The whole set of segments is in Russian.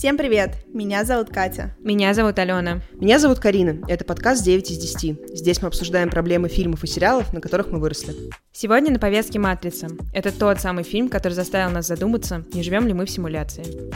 Всем привет! Меня зовут Катя. Меня зовут Алена. Меня зовут Карина. Это подкаст 9 из 10. Здесь мы обсуждаем проблемы фильмов и сериалов, на которых мы выросли. Сегодня на повестке «Матрица». Это тот самый фильм, который заставил нас задуматься, не живем ли мы в симуляции.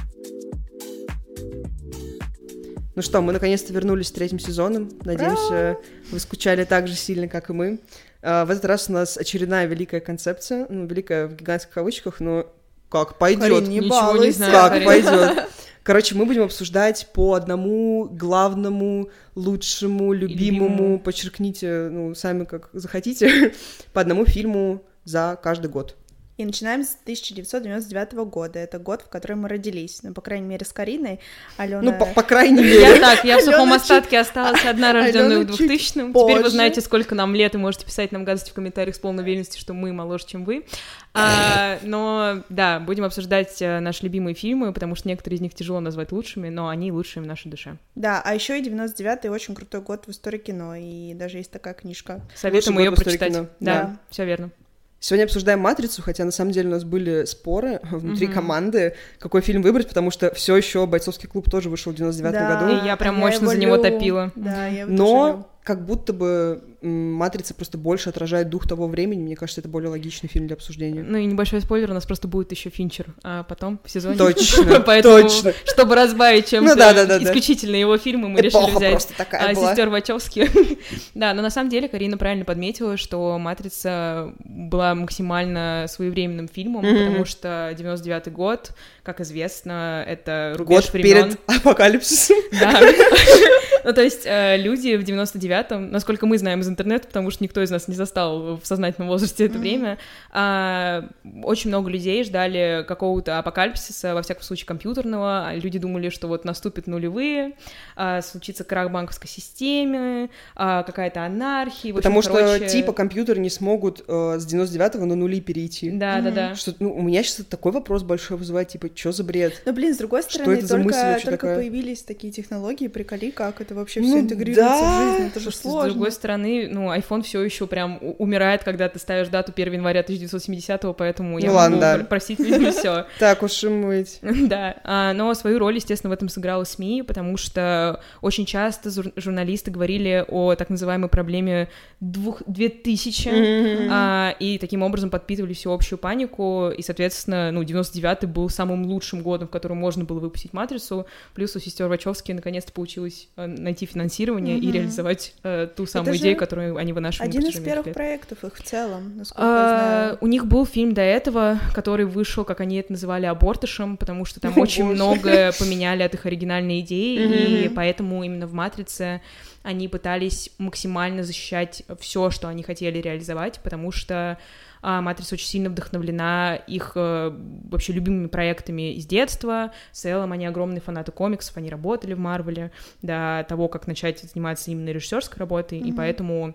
Ну что, мы наконец-то вернулись с третьим сезоном. Надеемся, вы скучали так же сильно, как и мы. А, в этот раз у нас очередная великая концепция, ну, великая в гигантских кавычках, но как пойдет. Карин, не Ничего не знаю. Как Карин. пойдет. Короче, мы будем обсуждать по одному главному, лучшему, любимому, Любимому. подчеркните, ну, сами как захотите, по одному фильму за каждый год. И начинаем с 1999 года. Это год, в который мы родились. Ну, по крайней мере, с Кариной. Алена... Ну, по, по крайней мере. Я так, я в сухом остатке осталась одна, рожденная в Алена чуть 2000-м. Теперь вы знаете, сколько нам лет, и можете писать нам гадости в комментариях с полной уверенностью, что мы моложе, чем вы. А, но, да, будем обсуждать э, наши любимые фильмы, потому что некоторые из них тяжело назвать лучшими, но они лучшие в нашей душе. Да, а еще и 99-й очень крутой год в истории кино. И даже есть такая книжка. Советуем ее прочитать. кино. Да, Да. все верно. Сегодня обсуждаем «Матрицу», хотя на самом деле у нас были споры внутри Мгм. команды, какой фильм выбрать, потому что все еще «Бойцовский клуб» тоже вышел в 99 Да, году. И я прям а мощно его за него топила. Да, я его тоже Но люблю. Как будто бы «Матрица» просто больше отражает дух того времени. Мне кажется, это более логичный фильм для обсуждения. Ну и небольшой спойлер, у нас просто будет еще Финчер, а потом в сезоне. Точно, Поэтому, точно. чтобы разбавить чем-то Ну да, да, да, исключительно его фильмы, мы решили Эпоха взять просто такая была. сестер Вачовски. да, но на самом деле Карина правильно подметила, что «Матрица» была максимально своевременным фильмом, Мгм. потому что 99-й год, как известно, это рубеж Год времен. перед апокалипсисом. Да. Ну, то есть э, люди в 99-м, насколько мы знаем из интернета, потому что никто из нас не застал в сознательном возрасте это время, а, очень много людей ждали какого-то апокалипсиса, во всяком случае компьютерного. Люди думали, что вот наступят нулевые, а, случится крах банковской системы, а, какая-то анархия. общем, Потому что короче, типа компьютеры не смогут э, с 99-го на нули перейти. Да, да, да. Что, ну, у меня сейчас такой вопрос большой вызывает, типа, что за бред? Но, блин, с другой Что стороны, это за мысль только, вообще только такая? появились такие технологии, приколи, как это вообще Ну все интегрируется да. в жизнь. Это же Слушайте, сложно. С другой стороны, ну, iPhone все еще прям умирает, когда ты ставишь дату 1 января 1970-го, поэтому я Ну могу ладно, да. пр- простить, видимо, все. Так уж и быть. Да, а, но свою роль, естественно, в этом сыграла СМИ, потому что очень часто жур- журналисты говорили о так называемой проблеме двух, 2000, Мгм. а, и таким образом подпитывали всеобщую панику, и, соответственно, ну, 99-й был самым лучшим годом, в котором можно было выпустить «Матрицу», плюс у сестер Вачовски наконец-то получилось э, найти финансирование и Мгм. реализовать э, ту самую же идею, которую они вынашивали на Один из первых лет. проектов их в целом, насколько я А, знаю. У них был фильм до этого, который вышел, как они это называли, абортышем, потому что там очень боже. многое поменяли от их оригинальной идеи, и поэтому именно в «Матрице» они пытались максимально защищать все, что они хотели реализовать, потому что а, «Матрица» очень сильно вдохновлена их э, вообще любимыми проектами из детства. В целом они огромные фанаты комиксов, они работали в Марвеле до того, как начать заниматься именно режиссерской работой, и Мгм. поэтому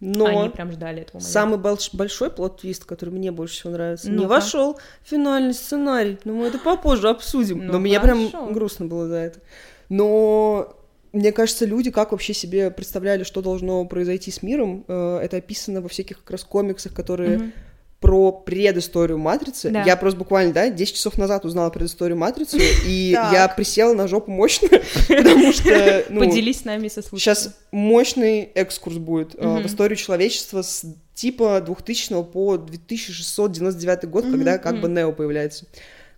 Но они прям ждали этого момента. самый больш- большой плод-твист, который мне больше всего нравится, не Ну-ка. вошел в финальный сценарий. Но мы это попозже обсудим. Ну, Но мне прям грустно было за это. Но мне кажется, люди как вообще себе представляли, что должно произойти с миром, э, это описано во всяких как раз комиксах, которые Мгм. Про предысторию Матрицы. Да. Я просто буквально, да, 10 часов назад узнала предысторию Матрицы, и я присела на жопу мочно, потому что, ну, Поделись с нами со случаем. сейчас мощный экскурс будет э, в историю человечества с типа 2000 по 2699 год, когда как бы. Нео появляется.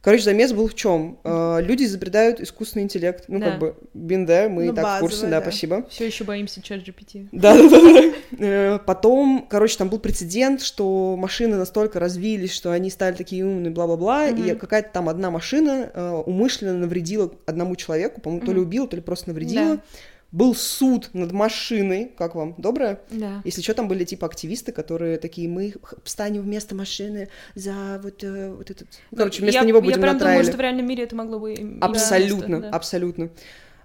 Короче, замес был в чем? Люди изобретают искусственный интеллект. Ну, Да. как бы, there, мы Ну, и так в курсе, да, да. спасибо. Все еще боимся чат GPT. Да, да, да. Э, Потом, короче, там был прецедент, что машины настолько развились, что они стали такие умные, бла-бла-бла, и какая-то там одна машина э, умышленно навредила одному человеку, по-моему, то ли убила, то ли просто навредила. Да. Был суд над машиной, как вам, доброе? Да. Если что, там были типа активисты, которые такие, мы встанем вместо машины за вот, э, вот этот... Ну, Короче, вместо я, него Я будем прям на думаю, что в реальном мире это могло бы... Абсолютно, да. абсолютно.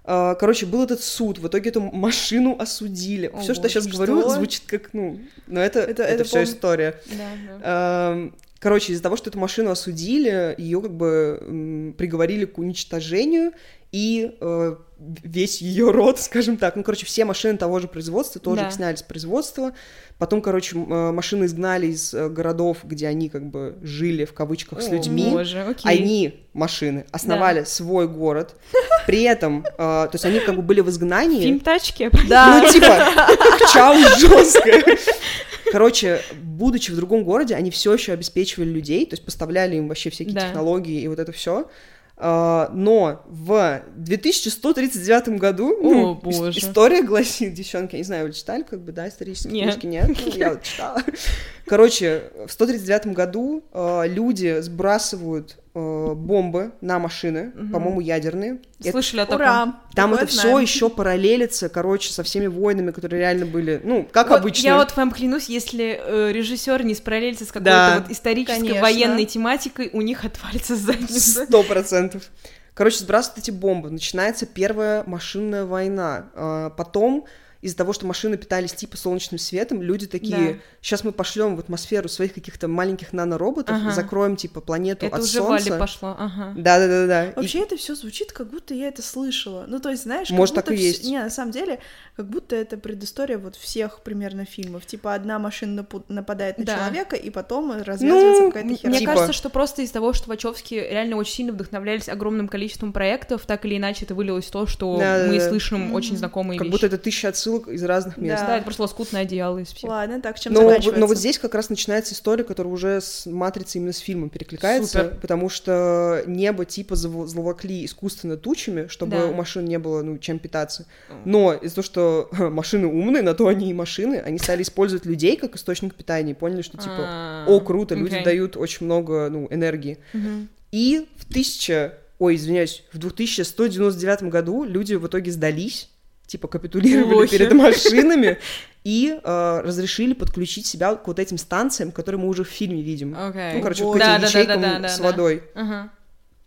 А, Короче, был этот суд, в итоге эту машину осудили. О, Все, что я сейчас что? говорю, звучит как, ну, но это, Это- это, это все пом- история. Да, да. Короче, из-за того, что эту машину осудили, ее как бы м, приговорили к уничтожению, и э, весь ее род, скажем так, ну, короче, все машины того же производства тоже Да. сняли с производства. Потом, короче, э, машины изгнали из э, городов, где они как бы жили в кавычках с О, людьми. Боже, окей. Они, машины, основали свой город. При этом, э, то есть они как бы были в изгнании. Фильм «Тачки». Да. Ну, типа, чау жестко. Короче, будучи в другом городе, они все еще обеспечивали людей, то есть поставляли им вообще всякие Да. технологии и вот это все. Но в 2139 году ну, О, ис- боже. история гласит, девчонки, я не знаю, вы читали, как бы, да, исторические Нет. книжки? Нет, Ну, я вот читала. Короче, в 139 году э, люди сбрасывают э, бомбы на машины, по-моему, ядерные. Это- Слышали о таком? Ура! там Такое это все еще параллелится, короче, со всеми войнами, которые реально были, ну, как Вот обычно. Я вот вам клянусь, если э, режиссер не спараллелится с какой-то Да. вот исторической Конечно. военной тематикой, у них отвалится задница. Сто процентов. Короче, сбрасывают эти бомбы. Начинается первая машинная война. А, Потом из-за того, что машины питались типа солнечным светом, люди такие, Да. сейчас мы пошлем в атмосферу своих каких-то маленьких нанороботов, Ага. закроем типа планету Это от уже солнца. Вали пошло, ага. Да, да, да, да. Вообще это все звучит, как будто я это слышала. Ну, то есть, знаешь, Может, как так будто и вс- есть. Не, на самом деле, как будто это предыстория вот всех примерно фильмов. Типа, одна машина нападает на Да. человека, и потом развязывается Ну, какая-то Мне херня. Типа. кажется, что просто из того, что Вачовски реально очень сильно вдохновлялись огромным количеством проектов, так или иначе это вылилось в то, что Да, да, мы да. слышим Мгм. очень знакомые Как вещи. будто это тысяча отсылок из разных мест. Да, Да. это просто лоскутное одеяло из всех. Ладно, так, чем Но, но вот здесь как раз начинается история, которая уже с матрицей именно с фильмом перекликается, Супер. потому что небо типа зловокли искусственно тучами, чтобы Да. у машин не было ну чем питаться. Но из-за того, что машины умные, на то они и машины, они стали использовать людей как источник питания и поняли, что типа, А, о, круто, люди дают очень много ну энергии. И в 1000, ой, извиняюсь, в 2199 году люди в итоге сдались, типа капитулировали Лохи. перед машинами и э, разрешили подключить себя к вот этим станциям, которые мы уже в фильме видим. Окей. Ну, короче, этим Да, да, да, да, да, с да. водой. Ага.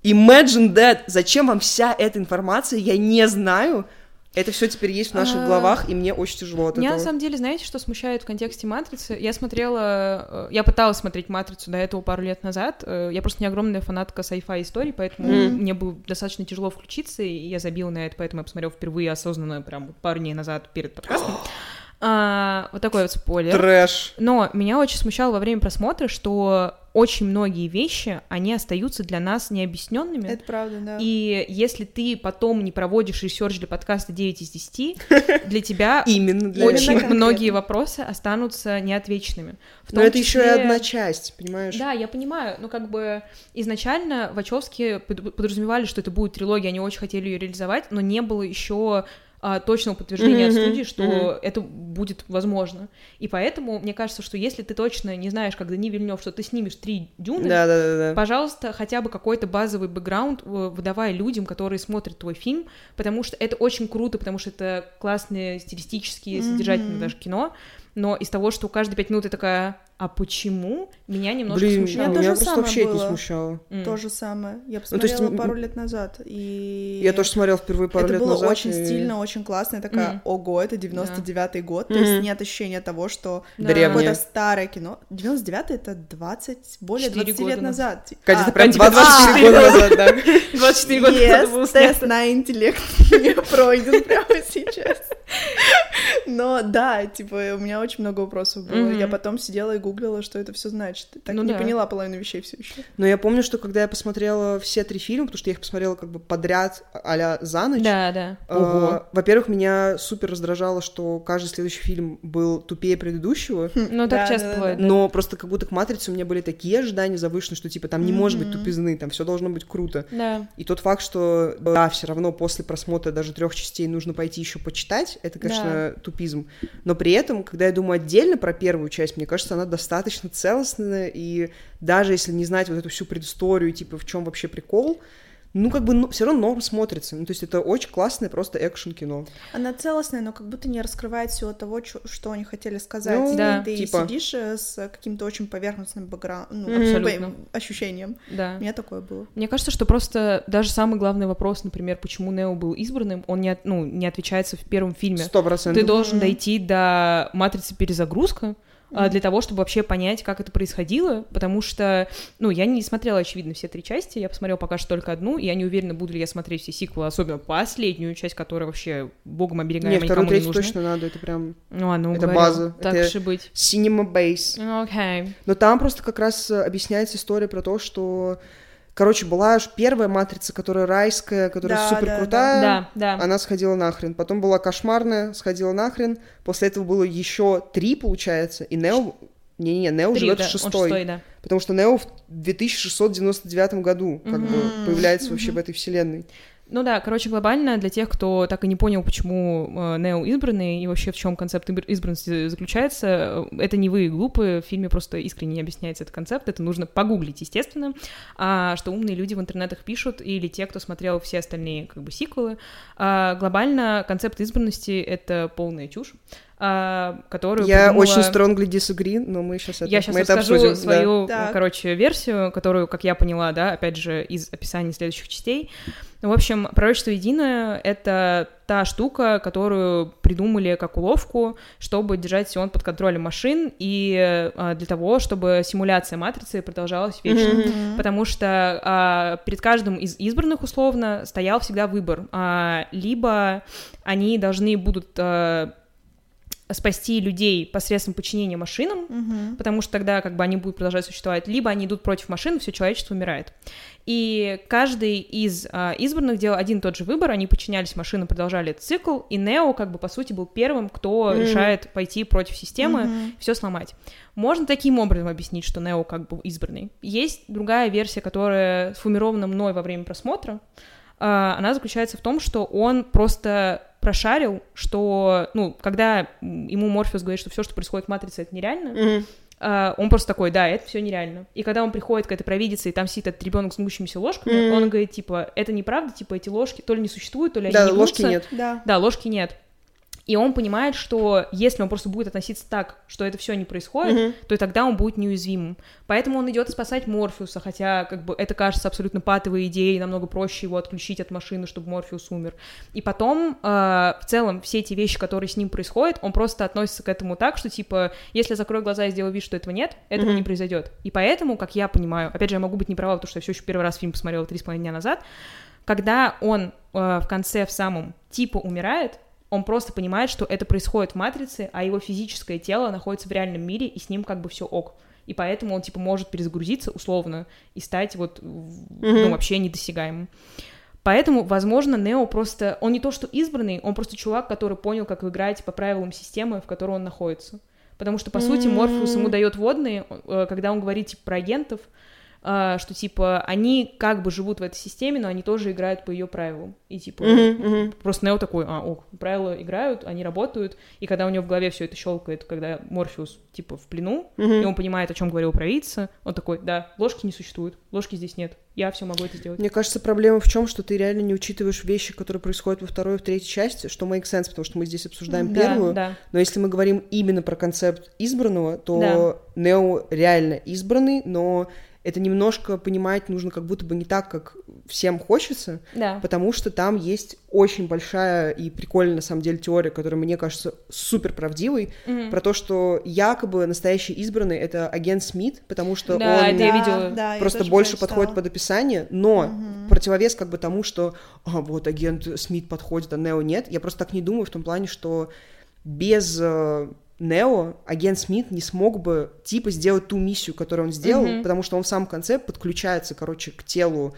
Imagine that! Зачем вам вся эта информация? Я не знаю. Это все теперь есть в наших А, головах, и мне очень тяжело от Меня на этого. самом деле, знаете, что смущает в контексте матрицы? Я смотрела, э, я пыталась смотреть матрицу до этого пару лет назад. Э, Я просто не огромная фанатка sci-fi историй, поэтому Мгм. мне было достаточно тяжело включиться, и я забила на это, поэтому я посмотрела впервые осознанно, прям пару дней назад перед подкастом. А, вот такой вот спойлер. Трэш. Но меня очень смущало во время просмотра, что очень многие вещи, они остаются для нас необъясненными. Это правда, да. И если ты потом не проводишь research для подкаста 9 из 10, для тебя Именно для очень конкретно. многие вопросы останутся неотвеченными. В Но это еще и числе- одна часть, понимаешь? Да, я понимаю, но как бы изначально Вачовски под- подразумевали, что это будет трилогия, они очень хотели ее реализовать, но не было еще а, точного подтверждения от Мгм, студии, что мгм. это будет возможно. И поэтому мне кажется, что если ты точно не знаешь, как Дани Вильнев, что ты снимешь три дюны, Да, да, да, да. Пожалуйста, хотя бы какой-то базовый бэкграунд э, выдавай людям, которые смотрят твой фильм, потому что это очень круто, потому что это классное стилистически, содержательное Мгм. даже кино, но из того, что каждые пять минут ты такая, а почему? Меня немножко Блин, смущало. Меня меня то просто самое вообще это не было. смущало. М. То же самое. Я Ну, то есть, посмотрела м- пару лет назад, и... Я тоже смотрела впервые пару это лет было назад. очень и- стильно, очень классно. Я такая, Мгм. ого, это 99-й год. То Мгм. есть нет ощущения того, что Да. Древнее. какое-то старое кино. 99-й — это 20, более Четыре 20 года лет назад. Катя, А, это прям тебе 24 24 года назад, да. 24 года назад было Yes, снято. тест на интеллект не пройден прямо сейчас. Но да, типа, у меня очень много вопросов было. Я потом сидела и гуглила, что это все значит. Так Ну не да. поняла половину вещей все еще. Но я помню, что когда я посмотрела все три фильма, потому что я их посмотрела как бы подряд а за ночь, Да, да. э, во-первых, меня супер раздражало, что каждый следующий фильм был тупее предыдущего, Ну, так Да, часто да, бывает. да. но просто как будто к «Матрице» у меня были такие ожидания завышенные, что типа там не может быть тупизны, там все должно быть круто. Да. И тот факт, что да, все равно после просмотра даже трех частей нужно пойти еще почитать, это, конечно, тупизм. Но при этом, когда я думаю отдельно про первую часть, мне кажется, она достаточно целостная, и даже если не знать вот эту всю предысторию, типа в чем вообще прикол, ну, как бы, ну, все равно норм смотрится. Ну, то есть это очень классное просто экшн-кино. Она целостная, но как будто не раскрывает всего того, чё- что они хотели сказать. Ну, И да. ты типа. сидишь э, с каким-то очень поверхностным бэкграундом, ну. Абсолютно. ощущением. Да. У меня такое было. Мне кажется, что просто даже самый главный вопрос, например, почему Нео был избранным, он не, от- ну, не отвечается в первом фильме. Сто процентов. Ты должен Мгм. дойти до матрицы перезагрузка, а, для того, чтобы вообще понять, как это происходило, потому что, ну, я не смотрела, очевидно, все три части, я посмотрела пока что только одну, и я не уверена, буду ли я смотреть все сиквелы, особенно последнюю часть, которая вообще богом оберегаема Не, вторую, никому не третью нужна. точно надо, это прям Ну, ладно, Это уговорила. база, Так это- и быть. cinema base. Ну, Окей. Но там просто как раз э, объясняется история про то, что Короче, была аж первая матрица, которая райская, которая Да, супер да, крутая. Да, да. Она сходила нахрен. Потом была кошмарная, сходила нахрен. После этого было еще три, получается. И Нео... Не-не-не, Нео живет да, в он шестой. шестой, да. Потому что Нео в 2699 году как бы Мгм. появляется вообще в этой вселенной. Ну да, короче, глобально для тех, кто так и не понял, почему э, Нео избранный и вообще в чем концепт избр- избранности заключается, э, это не вы глупые, в фильме просто искренне не объясняется этот концепт, это нужно погуглить, естественно, а что умные люди в интернетах пишут, или те, кто смотрел все остальные как бы сиквелы. А, глобально концепт избранности — это полная чушь, которую Я придумала- очень strongly disagree, но мы сейчас это, Я сейчас мы это обсудим. да. свою, Так. короче, версию, которую, как я поняла, да, опять же, из описаний следующих частей. В общем, пророчество единое — это та штука, которую придумали как уловку, чтобы держать Сион под контролем машин и а, для того, чтобы симуляция матрицы продолжалась вечно. Мгм. Потому что а, перед каждым из избранных, условно, стоял всегда выбор. А, либо они должны будут а, спасти людей посредством подчинения машинам, Мгм. потому что тогда как бы они будут продолжать существовать, либо они идут против машин, все человечество умирает. И каждый из а, избранных делал один и тот же выбор, они подчинялись машинам, продолжали этот цикл, и Нео как бы по сути был первым, кто Мгм. решает пойти против системы, Мгм. все сломать. Можно таким образом объяснить, что Нео как бы избранный. Есть другая версия, которая сформирована мной во время просмотра. А, Она заключается в том, что он просто прошарил, что, ну, когда ему Морфеус говорит, что все, что происходит в Матрице, это нереально, Мгм. а, он просто такой, да, это все нереально. И когда он приходит к этой провидице, и там сидит этот ребенок с гнущимися ложками, Мгм. он говорит, типа, это неправда, типа, эти ложки то ли не существуют, то ли Да, они не ложки гнутся». нет. Да. Да, ложки нет. И он понимает, что если он просто будет относиться так, что это все не происходит, Мгм. то и тогда он будет неуязвимым. Поэтому он идет спасать Морфеуса, хотя как бы это кажется абсолютно патовой идеей, намного проще его отключить от машины, чтобы Морфеус умер. И потом, э, в целом, все эти вещи, которые с ним происходят, он просто относится к этому так, что типа, если я закрою глаза и сделаю вид, что этого нет, этого Мгм. не произойдет. И поэтому, как я понимаю, опять же, я могу быть не права, потому что я все еще первый раз фильм посмотрела три с половиной дня назад, когда он э, в конце в самом типа умирает, он просто понимает, что это происходит в матрице, а его физическое тело находится в реальном мире, и с ним как бы все ок. И поэтому он, типа, может перезагрузиться условно и стать вот, ну, вообще недосягаемым. Поэтому, возможно, Нео просто... Он не то, что избранный, он просто чувак, который понял, как играть по правилам системы, в которой он находится. Потому что, по сути, Морфеус ему дает водные, э, когда он говорит, типа, про агентов, что, типа, они как бы живут в этой системе, но они тоже играют по ее правилам. И, типа, Мгм, мгм. Просто Нео такой, а, ок, правила играют, они работают, и когда у него в голове все это щелкает, когда Морфеус, типа, в плену, Мгм. и он понимает, о чем говорил провидица, он такой, да, ложки не существует, ложки здесь нет, я все могу это сделать. Мне кажется, проблема в чем, что ты реально не учитываешь вещи, которые происходят во второй и в третьей части, что make sense, потому что мы здесь обсуждаем Да, первую. да. Но если мы говорим именно про концепт избранного, то Да. Нео реально избранный, но это немножко понимать нужно как будто бы не так, как всем хочется, Да. потому что там есть очень большая и прикольная, на самом деле, теория, которая мне кажется супер правдивой, Мгм. про то, что якобы настоящий избранный — это агент Смит, потому что Да, он я видела. да, я просто больше подходит под описание, но Мгм. противовес как бы тому, что а, вот агент Смит подходит, а Нео нет. Я просто так не думаю в том плане, что без э, Нео агент Смит не смог бы типа сделать ту миссию, которую он сделал, Мгм. потому что он в самом конце подключается, короче, к телу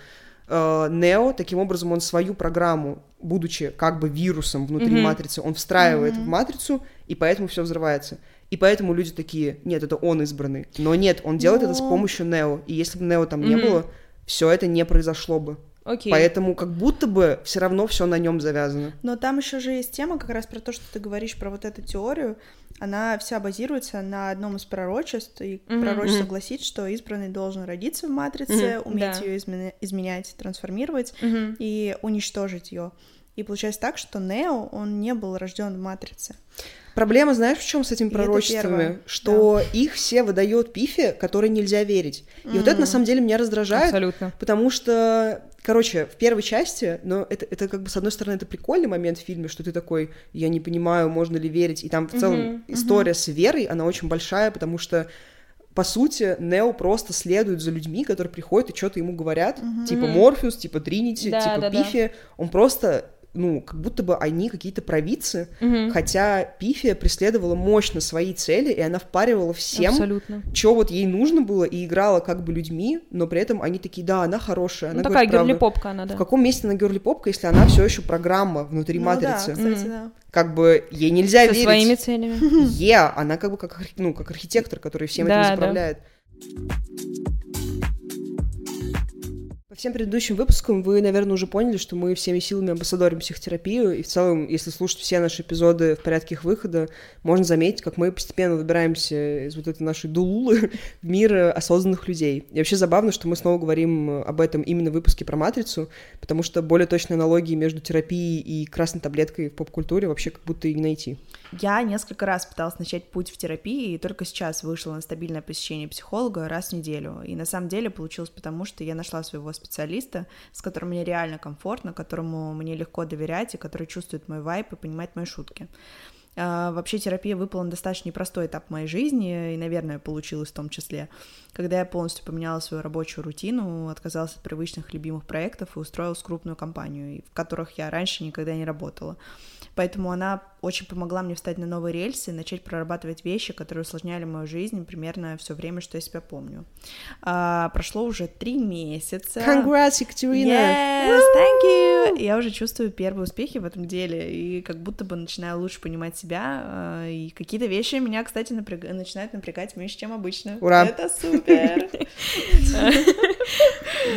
э, Нео, таким образом он свою программу, будучи как бы вирусом внутри Мгм. матрицы, он встраивает Мгм. в матрицу, и поэтому все взрывается. И поэтому люди такие, нет, это он избранный. Но нет, он делает это с Но- помощью Нео. И если бы Нео там не Мгм. было, все это не произошло бы. Окей. Поэтому как будто бы все равно все на нем завязано. Но там еще же есть тема как раз про то, что ты говоришь про вот эту теорию. Она вся базируется на одном из пророчеств, и Мгм, пророчество гласит, что избранный должен родиться в матрице, Мгм, уметь да. ее изменять, трансформировать Мгм. и уничтожить ее. И получается так, что Нео, он не был рожден в матрице. Проблема, знаешь, в чем с этими пророчествами? Что их все выдает Пифе, которой нельзя верить. И вот это на самом деле меня раздражает, Абсолютно. потому что, короче, в первой части, но это, это как бы с одной стороны это прикольный момент в фильме, что ты такой, я не понимаю, можно ли верить, и там в целом Мгм, история с верой, она очень большая, потому что по сути, Нео просто следует за людьми, которые приходят и что-то ему говорят, Мгм. типа. Морфеус, типа Тринити, Да, типа да, да. Пифи. Он просто ну, как будто бы они какие-то провидцы, Мгм. хотя Пифия преследовала мощно свои цели, и она впаривала всем, Абсолютно. что вот ей нужно было, и играла как бы людьми, но при этом они такие, да, она хорошая, она Ну, такая говорит правду». герли-попка она, да. В каком месте она герли-попка, если она все еще программа внутри Ну да, матрицы? кстати, Мгм. да. Как бы ей нельзя Со верить. своими целями. Е, она как бы как, ну, как архитектор, который всем Да, этим да. заправляет. По всем предыдущим выпускам вы, наверное, уже поняли, что мы всеми силами амбассадорим психотерапию, и в целом, если слушать все наши эпизоды в порядке их выхода, можно заметить, как мы постепенно выбираемся из вот этой нашей дулулы в мир э, осознанных людей. И вообще забавно, что мы снова говорим об этом именно в выпуске про матрицу, потому что более точной аналогии между терапией и красной таблеткой в поп-культуре вообще как будто и не найти. Я несколько раз пыталась начать путь в терапии, и только сейчас вышла на стабильное посещение психолога раз в неделю. И на самом деле получилось потому, что я нашла своего специалиста, с которым мне реально комфортно, которому мне легко доверять, и который чувствует мой вайп и понимает мои шутки. А, Вообще терапия выпала на достаточно непростой этап моей жизни, и, наверное, получилось в том числе, когда я полностью поменяла свою рабочую рутину, отказалась от привычных любимых проектов и устроилась в крупную компанию, в которых я раньше никогда не работала. Поэтому она очень помогла мне встать на новые рельсы и начать прорабатывать вещи, которые усложняли мою жизнь примерно все время, что я себя помню. А, прошло уже три месяца. Congrats, Екатерина! Yes, thank you! Я уже чувствую первые успехи в этом деле и как будто бы начинаю лучше понимать себя. а, И какие-то вещи меня, кстати, напряг- начинают напрягать меньше, чем обычно. Ура! Это супер!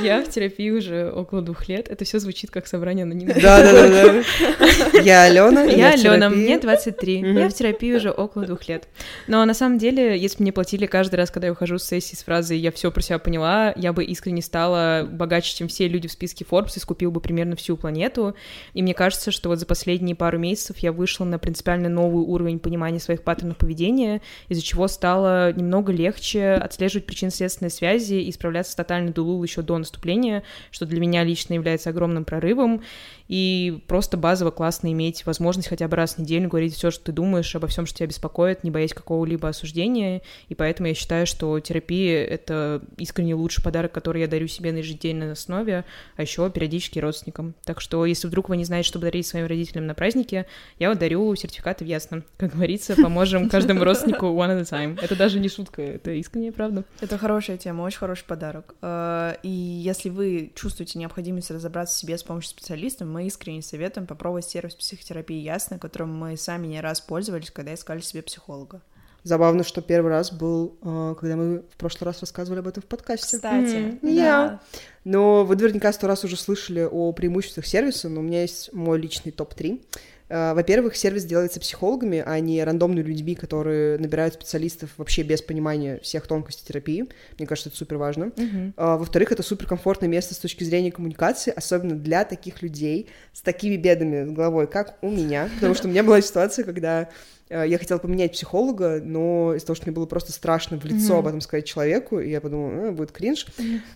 Я в терапии уже около двух лет. Это все звучит как собрание анонимных. Да, да, да, да. Я Алена. Я в Алена, мне 23. Мгм. Я в терапии уже около двух лет. Но на самом деле, если бы мне платили каждый раз, когда я ухожу с сессии с фразой «я все про себя поняла», я бы искренне стала богаче, чем все люди в списке Forbes и скупил бы примерно всю планету. И мне кажется, что вот за последние пару месяцев я вышла на принципиально новый уровень понимания своих паттернов поведения, из-за чего стало немного легче отслеживать причинно-следственные связи и справляться с тотальной дулул еще до наступления, что для меня лично является огромным прорывом. И просто базово классно иметь возможность хотя бы раз в неделю говорить все, что ты думаешь, обо всем, что тебя беспокоит, не боясь какого-либо осуждения. И поэтому я считаю, что терапия — это искренне лучший подарок, который я дарю себе на ежедневной основе, а еще периодически родственникам. Так что, если вдруг вы не знаете, что подарить своим родителям на празднике, я вот дарю сертификаты в Ясно. Как говорится, поможем каждому родственнику one at a time. Это даже не шутка, это искренняя правда. Это хорошая тема, очень хороший подарок. Э, И если вы чувствуете необходимость разобраться в себе с помощью специалиста, мы искренне советуем попробовать сервис психотерапии Ясно, которым мы сами не раз пользовались, когда искали себе психолога. Забавно, что первый раз был, э, когда мы в прошлый раз рассказывали об этом в подкасте. Кстати, Мгм. Я. Но вы наверняка сто раз уже слышали о преимуществах сервиса, но у меня есть мой личный топ-3. Э, Во-первых, сервис делается психологами, а не рандомными людьми, которые набирают специалистов вообще без понимания всех тонкостей терапии. Мне кажется, это супер важно. Мгм. А, Во-вторых, это суперкомфортное место с точки зрения коммуникации, особенно для таких людей с такими бедами с головой, как у меня. Потому что у меня была ситуация, когда э, я хотела поменять психолога, но из-за того, что мне было просто страшно в лицо Мгм. об этом сказать человеку, и я подумала, «Э, будет кринж,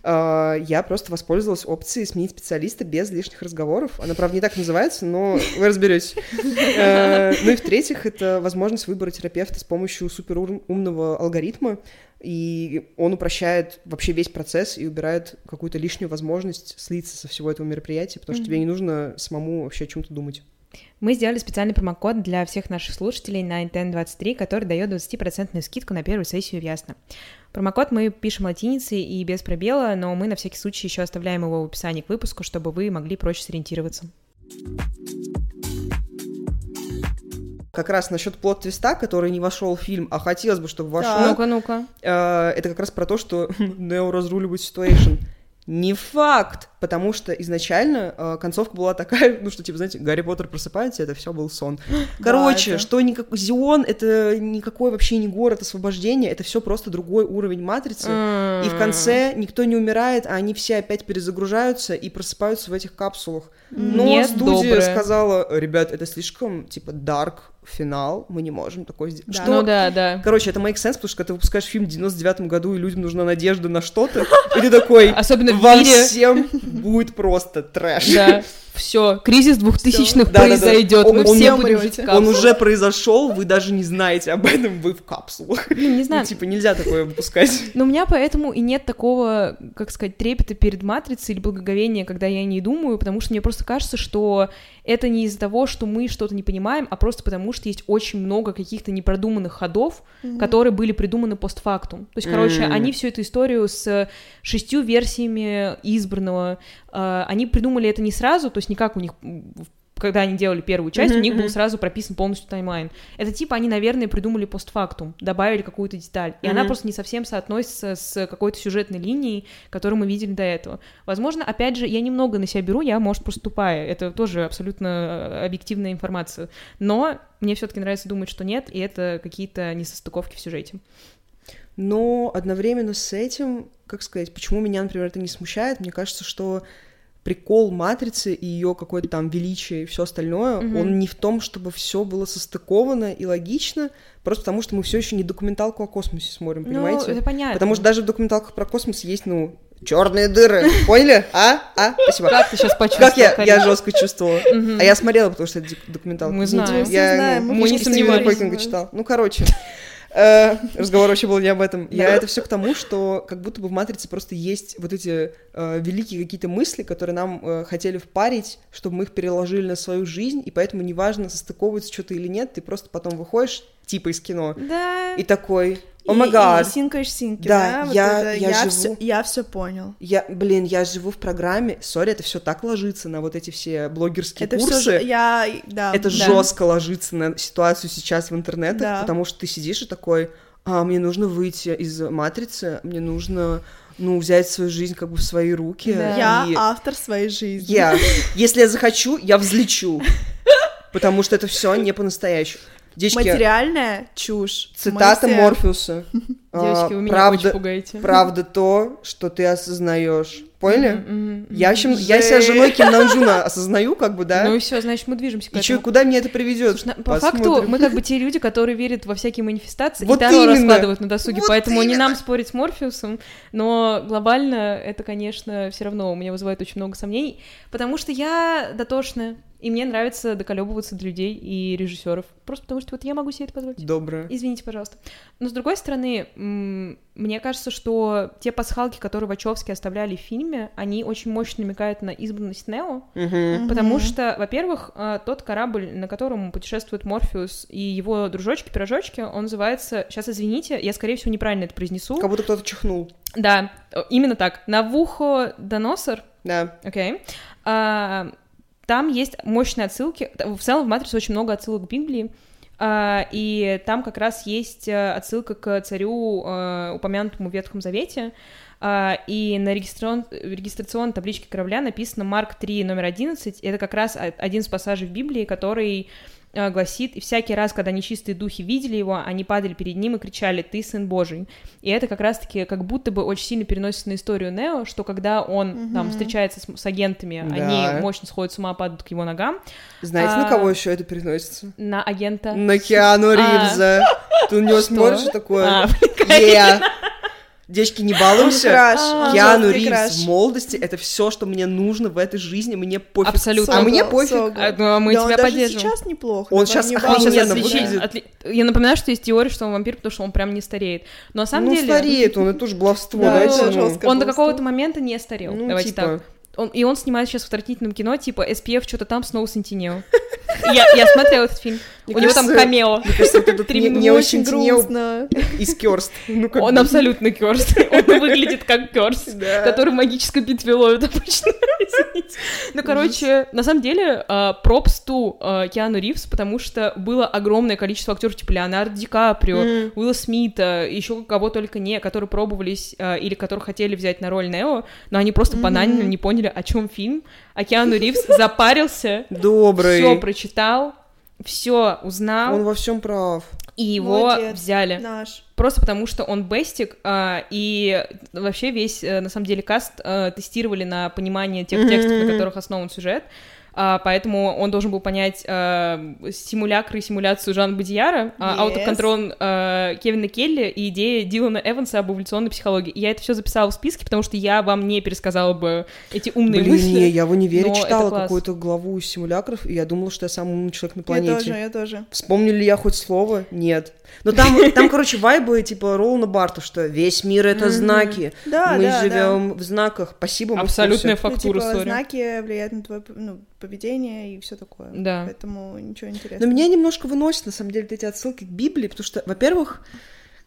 а, я просто воспользовалась опцией сменить специалиста без лишних разговоров. Она, правда, не так называется, но вы разберетесь. Э, Ну и в-третьих, это возможность выбора терапевта с помощью суперумного алгоритма, и он упрощает вообще весь процесс и убирает какую-то лишнюю возможность слиться со всего этого мероприятия, потому что тебе не нужно самому вообще о чем-то думать. Мы сделали специальный промокод для всех наших слушателей на NTN23, который дает 20% скидку на первую сессию в Ясно. Промокод мы пишем латиницей и без пробела, но мы на всякий случай еще оставляем его в описании к выпуску, чтобы вы могли проще сориентироваться. Как раз насчет плод-твиста, который не вошел в фильм, а хотелось бы, чтобы вошел. Так. Ну-ка, ну-ка. Э, это как раз про то, что Нео разруливает ситуацию. Не факт, потому что изначально э, концовка была такая, ну что, типа, знаете, Гарри Поттер просыпается, это все был сон. Короче, это- что никак... Зион — это никакой вообще не город освобождения, это все просто другой уровень матрицы. И в конце никто не умирает, а они все опять перезагружаются и просыпаются в этих капсулах. Но Нет, студия доброе. сказала, ребят, это слишком, типа, дарк финал, мы не можем такой сделать. Да. Что Ну да, да. Короче, это make sense, потому что когда ты выпускаешь фильм в 99-м году, и людям нужна надежда на что-то, и ты такой, Особенно в вам мире. всем будет просто трэш. Да. Все, кризис двухтысячных произойдет, Он- мы он- все он- будем жить в Он уже произошел, вы даже не знаете об этом, вы в капсулах. Блин, не знаю, Ну, типа, нельзя такое выпускать. Но у меня поэтому и нет такого, как сказать, трепета перед матрицей или благоговения, когда я о ней думаю, потому что мне просто кажется, что это не из-за того, что мы что-то не понимаем, а просто потому что есть очень много каких-то непродуманных ходов, которые были придуманы постфактум. То есть, короче, Мгм. они всю эту историю с шестью версиями избранного, э, они придумали это не сразу, то есть не как у них когда они делали первую часть, Мгм, у них был сразу прописан полностью таймлайн. Это типа они, наверное, придумали постфактум, добавили какую-то деталь. И она Мгм. просто не совсем соотносится с какой-то сюжетной линией, которую мы видели до этого. Возможно, опять же, я немного на себя беру, я, может, просто тупая. Это тоже абсолютно э, объективная информация. Но мне все-таки нравится думать, что нет, и это какие-то несостыковки в сюжете. Но одновременно с этим, как сказать, почему меня, например, это не смущает, мне кажется, что прикол матрицы и ее какое-то там величие и все остальное, Мгм. он не в том, чтобы все было состыковано и логично, просто потому что мы все еще не документалку о космосе смотрим, понимаете? Ну, это понятно. Потому что даже в документалках про космос есть, ну, черные дыры. Поняли? А? А? Спасибо. Как ты сейчас почувствовал? Как я, я жестко чувствовала. А я смотрела, потому что это документалка. Мы знаем. Мы Я, ну, мы не. Хокинга читал. Ну, короче. Э, Разговор вообще был не об этом. Я это все к тому, что как будто бы в «Матрице» просто есть вот эти э, великие какие-то мысли, которые нам э, хотели впарить, чтобы мы их переложили на свою жизнь, и поэтому неважно, состыковывается что-то или нет, ты просто потом выходишь, типа из кино, Да. и такой, о май гад, синкаешь синки, Да, да? вот я- это, я я, живу. все, я все понял. я, блин, я живу в программе, сори, это все так ложится на вот эти все блогерские Это курсы. все я, да. это Да. жестко ложится на ситуацию сейчас в интернете, Да. потому что ты сидишь и такой, а, мне нужно выйти из матрицы, мне нужно, ну, взять свою жизнь как бы в свои руки. Да. Я и автор своей жизни. я, если я захочу, я взлечу, потому что это все не по-настоящему. Девочки, Материальная чушь. цитата Мы все- Морфеуса. А, Девочки, вы меня правда, очень пугаете. правда то, что ты осознаешь. Поняли? Мгм, мгм, Я, в общем, я себя женой Ким Намджуна осознаю, как бы, да? Ну и все, значит, мы движемся к и чё, этому. куда мне это приведет? Слушай, на- по факту мы как бы те люди, которые верят во всякие манифестации Вот и Таро раскладывают на досуге, Вот поэтому не именно. нам спорить с Морфеусом, но глобально это, конечно, все равно у меня вызывает очень много сомнений, потому что я дотошная, и мне нравится доколебываться до людей и режиссеров, просто потому что вот я могу себе это позволить. Доброе. Извините, пожалуйста. Но с другой стороны, мне кажется, что те пасхалки, которые Вачовски оставляли в фильме, они очень мощно намекают на избранность Нео, Мгм. Потому что, во-первых, а, тот корабль, на котором путешествует Морфеус и его дружочки-пирожочки, он называется... Сейчас, извините, я, скорее всего, неправильно это произнесу. Как будто кто-то чихнул. Да, э, именно так. Навухо Доносор, Да. окей. А, Там есть мощные отсылки. В целом в «Матрице» очень много отсылок к Библии. А, и там как раз есть э, отсылка к царю, э, упомянутому в Ветхом Завете, А, и на регистрацион- регистрационной табличке корабля написано «Марк 3, номер 11». Это как раз один из пассажей в Библии, который гласит, и всякий раз, когда нечистые духи видели его, они падали перед ним и кричали «Ты сын Божий». И это как раз-таки как будто бы очень сильно переносится на историю Нео, что когда он там Мгм. встречается с, с агентами, Да. они мощно сходят с ума, падают к его ногам, Знаете, на А. кого еще это переносится? на агента... На Киану А. Ривза. Ты на него Что? смотришь такое. А, «Yeah». Девочки, не балуемся. А, Киану Ривз в молодости — это все, что мне нужно в этой жизни, мне пофиг. Абсолютно. А мне пофиг. А, ну, а мы тебя даже поддерживаем. сейчас неплохо. Он сейчас охрененно выглядит. Я напоминаю, что есть теория, что он вампир, потому что он прям не стареет. Но на самом ну, деле... стареет он, это уже баловство, Да, ну. Он до какого-то момента не старел. Ну, Давайте типа, так. Он, и он снимает сейчас в отвратительном кино, типа SPF что-то там, снова Сентинео. Я, я смотрела этот фильм. Мне У него там кажется, камео. Мне кажется, этот Три не, не Очень грустно. из Кёрст. Ну, Он бы. абсолютно Кёрст. Он выглядит как Кёрст, Да. который в магической битве ловит обычно. Ну, короче, на самом деле, пропс ту Киану Ривз, потому что было огромное количество актеров, типа Леонардо Ди Каприо, М. Уилла Смита, еще кого только не, которые пробовались э, или которых хотели взять на роль Нео, но они просто Мгм. банально не поняли, о чем фильм. А Киану Ривз запарился, все прочитал, все узнал, Он во всем прав. и его Молодец. взяли. Наш. Просто потому, что он бестик, а, и вообще весь, э, на самом деле, каст э, тестировали на понимание тех текстов, на которых основан сюжет. А, поэтому он должен был понять а, симулякр и симуляцию Жана Бодияра, а, Yes. а, Кевина Келли и идея Дилана Эванса об эволюционной психологии. И я это все записала в списке, потому что я вам не пересказала бы эти умные Блин, мысли. не, я в универе читала какую-то главу из симулякров, и я думала, что я самый умный человек на Я планете. тоже, я тоже. Вспомнил ли я хоть слово? Нет. Но там, там, короче, вайбы типа Ролана Барта, что весь мир это знаки. Да, Мы да, живем в знаках. Спасибо, Абсолютная курсе. Ну, фактура, типа, знаки влияют на твое ну, поведение и все такое. Да. Поэтому ничего Но интересного. меня немножко выносит, на самом деле, эти отсылки к Библии, потому что, во-первых,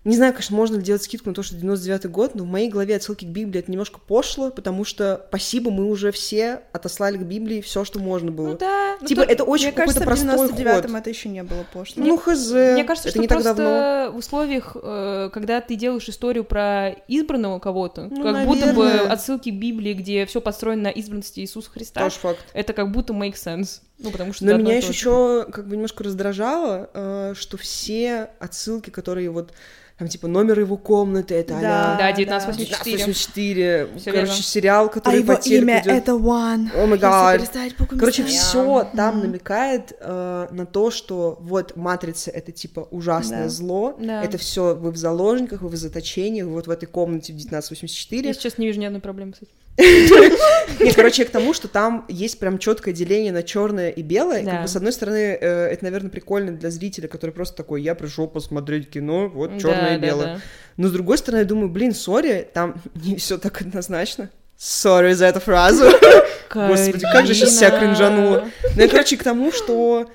не знаю, конечно, можно ли делать скидку на то, что 99-й год, но в моей голове отсылки к Библии это немножко пошло, потому что, спасибо, мы уже все отослали к Библии все, что можно было. Ну да. ну типа, то- это очень какой-то кажется, в простой 99-м ход. это еще не было пошло. Ну, хз, Мне кажется, это что не так давно. в условиях, э, когда ты делаешь историю про избранного кого-то, Ну, как будто бы наверное. отсылки к Библии, где все построено на избранности Иисуса Христа, Тоже факт. это как будто make sense. Ну, потому что Но меня еще еще как бы немножко раздражало, э, что все отсылки, которые вот там типа номер его комнаты, это Да. а Да, 1984. 1984, Всё короче, верно. сериал, А который его по телеку имя идёт. это One. О май гад. Короче, все там намекает э, на то, что вот матрица это типа ужасное Да. зло, Да. это все вы в заложниках, вы в заточении, вы вот в этой комнате в 1984. Я сейчас не вижу ни одной проблемы с этим. Нет, короче, к тому, что там есть прям четкое деление на черное и белое. И Да. Как бы, с одной стороны, э, это, наверное, прикольно для зрителя, который просто такой, я пришел посмотреть кино, вот черное Да, и да, белое. да. Но с другой стороны, я думаю, блин, сори, там не все так однозначно. Сори за эту фразу. Господи, как же щас себя Карина. кринжанула. Ну, и, короче, к тому, что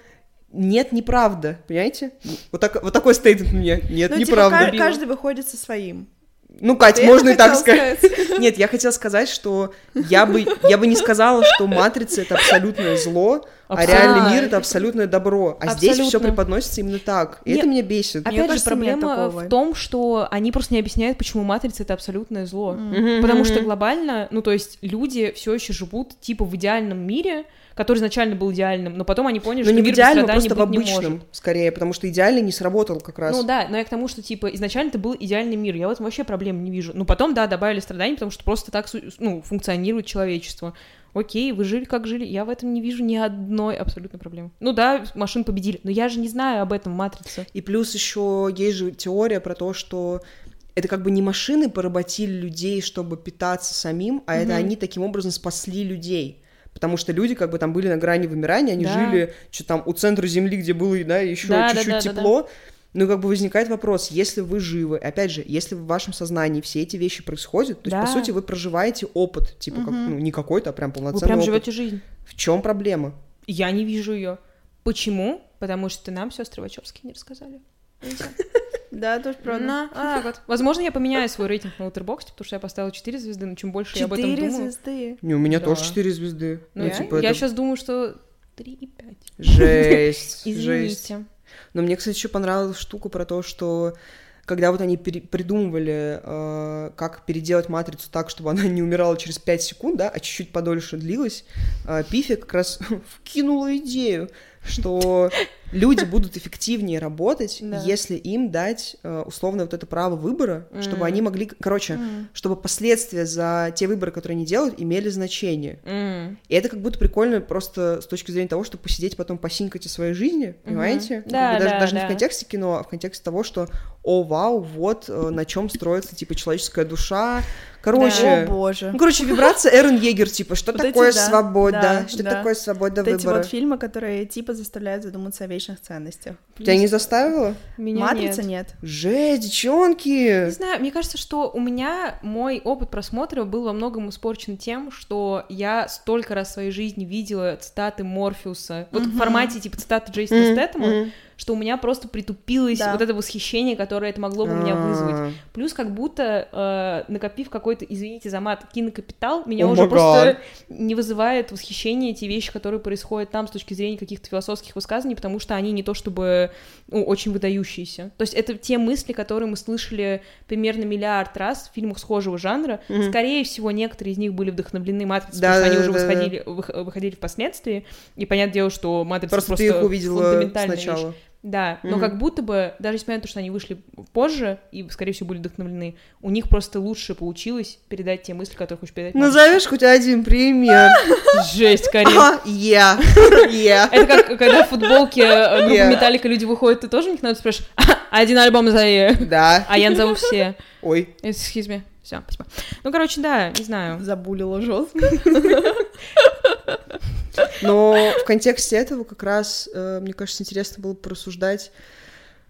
нет, неправда, понимаете? Вот, так, вот такой стейтмент мне. Нет, Ну, типа, неправда. ка- каждый выходит со своим. Ну, Кать, Ты можно и так сказать. Нет, я хотела сказать, что я бы, я бы не сказала, что матрица это абсолютное зло, а Абсолютно. реальный мир это абсолютное добро. А здесь все Абсолютно. преподносится именно так. И Нет. это меня бесит. Мне Опять кажется, же, нет проблема в том, что они просто не объясняют, почему матрица это абсолютное зло. Мгм, Потому что глобально, ну то есть люди все еще живут типа в идеальном мире, который изначально был идеальным, но потом они поняли, Но что не мир без идеальном, а страданий просто в обычном, может. скорее, потому что идеальный не сработал как раз. Ну да, но я к тому, что типа изначально это был идеальный мир, я в этом вообще проблем не вижу. Ну потом, да, добавили страданий, потому что просто так ну, функционирует человечество. Окей, вы жили как жили, я в этом не вижу ни одной абсолютно проблемы. Ну да, машин победили, но я же не знаю об этом в матрице. И плюс еще есть же теория про то, что это как бы не машины поработили людей, чтобы питаться самим, а это Мгм. они таким образом спасли людей. Потому что люди как бы там были на грани вымирания, они Да. жили что там у центра Земли, где было да, еще Да, да, чуть-чуть да, да, тепло. Ну, как бы возникает вопрос, если вы живы, опять же, если в вашем сознании все эти вещи происходят, то есть, Да. по сути, вы проживаете опыт, типа, как, Мгм. ну, не какой-то, а прям Вы полноценный прям опыт. живете жизнь. В чем проблема? Я не вижу ее. Почему? Потому что нам сестры Вачовски не рассказали. Да, тоже правда. На, а, вот. Возможно, я поменяю свой рейтинг на Letterboxd, потому что я поставила 4 звезды, но чем больше я об этом Четыре думаю... звезды. Не, у меня тоже 4 звезды. Ну, Ну, я, типа, сейчас думаю, что 3,5. жесть, жесть. Извините. Но мне, кстати, еще понравилась штука про то, что когда вот они придумывали, э, как переделать матрицу так, чтобы она не умирала через 5 секунд, да, а чуть-чуть подольше длилась, э, Пифи как раз вкинула идею, что люди будут эффективнее работать, Да. если им дать э, условно вот это право выбора, чтобы они могли, короче, чтобы последствия за те выборы, которые они делают, имели значение. И это как будто прикольно просто с точки зрения того, чтобы посидеть потом посинкать о своей жизни, понимаете? Да, как бы даже, да, даже не да. в контексте кино, а в контексте того, что, о, вау, вот э, на чем строится, типа, человеческая душа. Короче, О боже. ну, короче, вибрация Эрен Егер, типа, что Вот эти такое да, свобода, да, что да. такое свобода Вот эти выбора. вот фильмы, которые типа заставляют задуматься о вечных ценностях. Тебя не заставило? Меня Матрица нет. нет. Жесть, девчонки! Не знаю, мне кажется, что у меня мой опыт просмотра был во многом испорчен тем, что я столько раз в своей жизни видела цитаты Морфеуса, вот в формате типа цитаты Джейсона Мгм, Стэттема, мгм. Что у меня просто притупилось Да. вот это восхищение, которое это могло бы у меня вызвать. А, Плюс как будто, э, накопив какой-то, извините за мат, кинокапитал, меня О уже просто не вызывает восхищение те вещи, которые происходят там с точки зрения каких-то философских высказываний, потому что они не то чтобы ну, очень выдающиеся. То есть это те мысли, которые мы слышали примерно миллиард раз в фильмах схожего жанра. Мгм. Скорее всего, некоторые из них были вдохновлены «Матрицей», Да, потому что они да, уже да, да. выходили, вых- выходили впоследствии, и понятное дело, что «Матрица» Просто просто, ты их увидела сначала. вещь. Да, но Мгм. как будто бы, даже несмотря на то, что они вышли позже и, скорее всего, были вдохновлены, у них просто лучше получилось передать те мысли, которые хочешь передать. Назовешь хоть один пример. Жесть, Карин. А, Я. Я. Это как когда в футболке э, группы. Металлика люди выходят, ты тоже у них надо спрашиваешь, один альбом назови, Да. а я назову все. Ой. Excuse me. Все, спасибо. Ну, короче, да, не знаю. Забулила жестко. Но в контексте этого как раз, э, мне кажется, интересно было порассуждать,